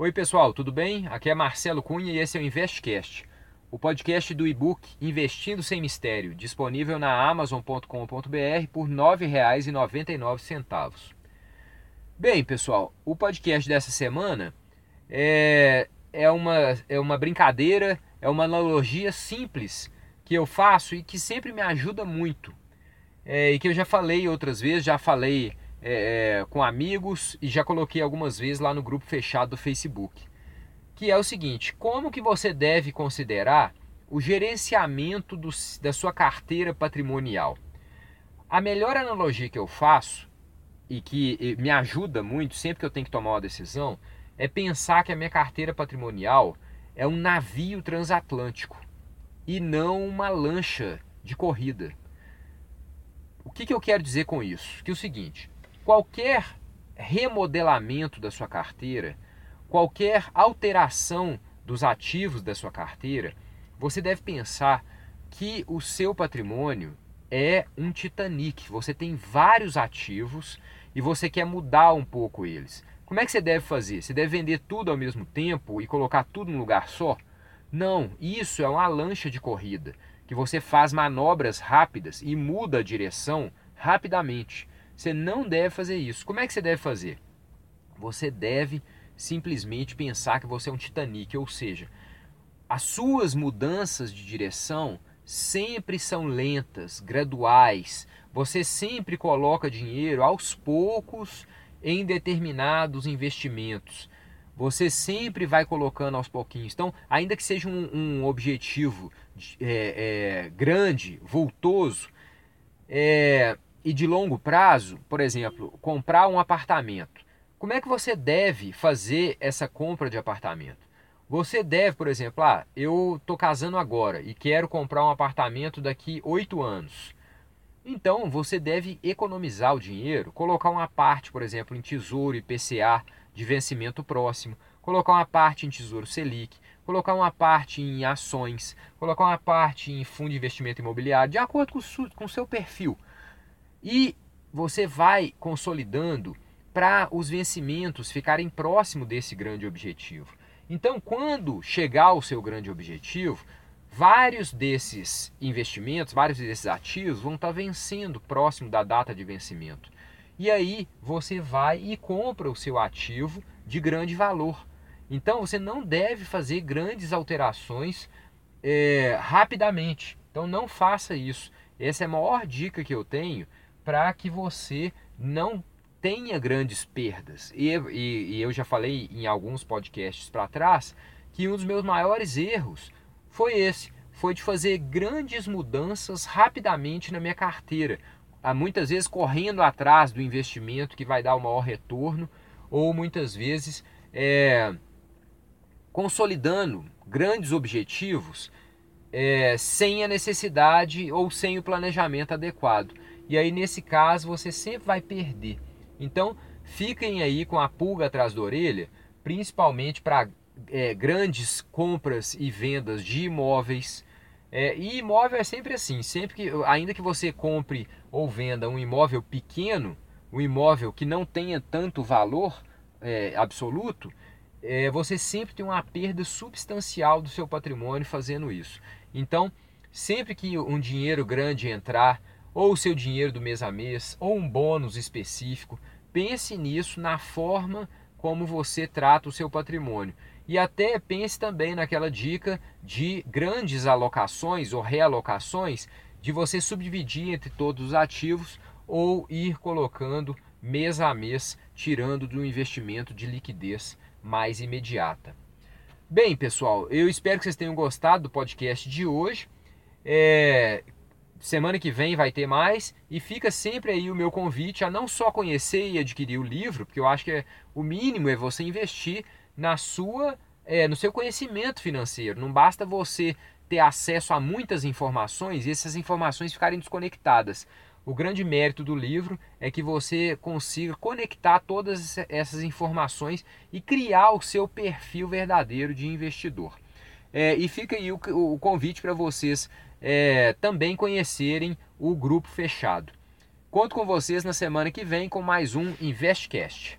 Oi pessoal, tudo bem? Aqui é Marcelo Cunha e esse é o Investcast, o podcast do e-book Investindo Sem Mistério, disponível na amazon.com.br por R$ 9,99. Bem pessoal, o podcast dessa semana é, é, uma, é uma brincadeira, é uma analogia simples que eu faço e que sempre me ajuda muito. É, e que eu já falei outras vezes, já falei é, é, com amigos e já coloquei algumas vezes lá no grupo fechado do Facebook. Que é o seguinte: como que você deve considerar o gerenciamento do, da sua carteira patrimonial? A melhor analogia que eu faço e que me ajuda muito sempre que eu tenho que tomar uma decisão é pensar que a minha carteira patrimonial é um navio transatlântico e não uma lancha de corrida. O que, que eu quero dizer com isso? Que é o seguinte: qualquer remodelamento da sua carteira, qualquer alteração dos ativos da sua carteira, você deve pensar que o seu patrimônio é um Titanic. Você tem vários ativos e você quer mudar um pouco eles. Como é que você deve fazer? Você deve vender tudo ao mesmo tempo e colocar tudo num lugar só? Não, isso é uma lancha de corrida, que você faz manobras rápidas e muda a direção rapidamente. Você não deve fazer isso. Como é que você deve fazer? Você deve simplesmente pensar que você é um Titanic, ou seja, as suas mudanças de direção sempre são lentas, graduais. Você sempre coloca dinheiro aos poucos em determinados investimentos. Você sempre vai colocando aos pouquinhos. Então, ainda que seja um, um objetivo é, é, grande, vultoso, é, e de longo prazo, por exemplo, comprar um apartamento. Como é que você deve fazer essa compra de apartamento? Você deve, por exemplo, ah, eu estou casando agora e quero comprar um apartamento daqui oito anos. Então você deve economizar o dinheiro, colocar uma parte, por exemplo, em tesouro e PCA de vencimento próximo, colocar uma parte em tesouro Selic, colocar uma parte em ações, colocar uma parte em fundo de investimento imobiliário, de acordo com o seu perfil. E você vai consolidando para os vencimentos ficarem próximo desse grande objetivo. Então, quando chegar ao seu grande objetivo, vários desses investimentos, vários desses ativos vão estar vencendo próximo da data de vencimento. E aí você vai e compra o seu ativo de grande valor. Então você não deve fazer grandes alterações é, rapidamente. Então não faça isso. Essa é a maior dica que eu tenho para que você não tenha grandes perdas. E, e, e eu já falei em alguns podcasts para trás que um dos meus maiores erros foi esse, foi de fazer grandes mudanças rapidamente na minha carteira, ah, muitas vezes correndo atrás do investimento que vai dar o maior retorno, ou muitas vezes é, consolidando grandes objetivos é, sem a necessidade ou sem o planejamento adequado. E aí, nesse caso, você sempre vai perder. Então, fiquem aí com a pulga atrás da orelha, principalmente para é, grandes compras e vendas de imóveis. É, e imóvel é sempre assim, sempre que, ainda que você compre ou venda um imóvel pequeno, um imóvel que não tenha tanto valor é, absoluto, é, você sempre tem uma perda substancial do seu patrimônio fazendo isso. Então, sempre que um dinheiro grande entrar, ou o seu dinheiro do mês a mês, ou um bônus específico. Pense nisso na forma como você trata o seu patrimônio. E até pense também naquela dica de grandes alocações ou realocações, de você subdividir entre todos os ativos ou ir colocando mês a mês, tirando do investimento de liquidez mais imediata. Bem, pessoal, eu espero que vocês tenham gostado do podcast de hoje. É, Semana que vem vai ter mais e fica sempre aí o meu convite a não só conhecer e adquirir o livro, porque eu acho que é, o mínimo é você investir na sua, é, no seu conhecimento financeiro. Não basta você ter acesso a muitas informações e essas informações ficarem desconectadas. O grande mérito do livro é que você consiga conectar todas essas informações e criar o seu perfil verdadeiro de investidor. É, e fica aí o, o convite para vocês é, também conhecerem o grupo fechado. Conto com vocês na semana que vem com mais um Investcast.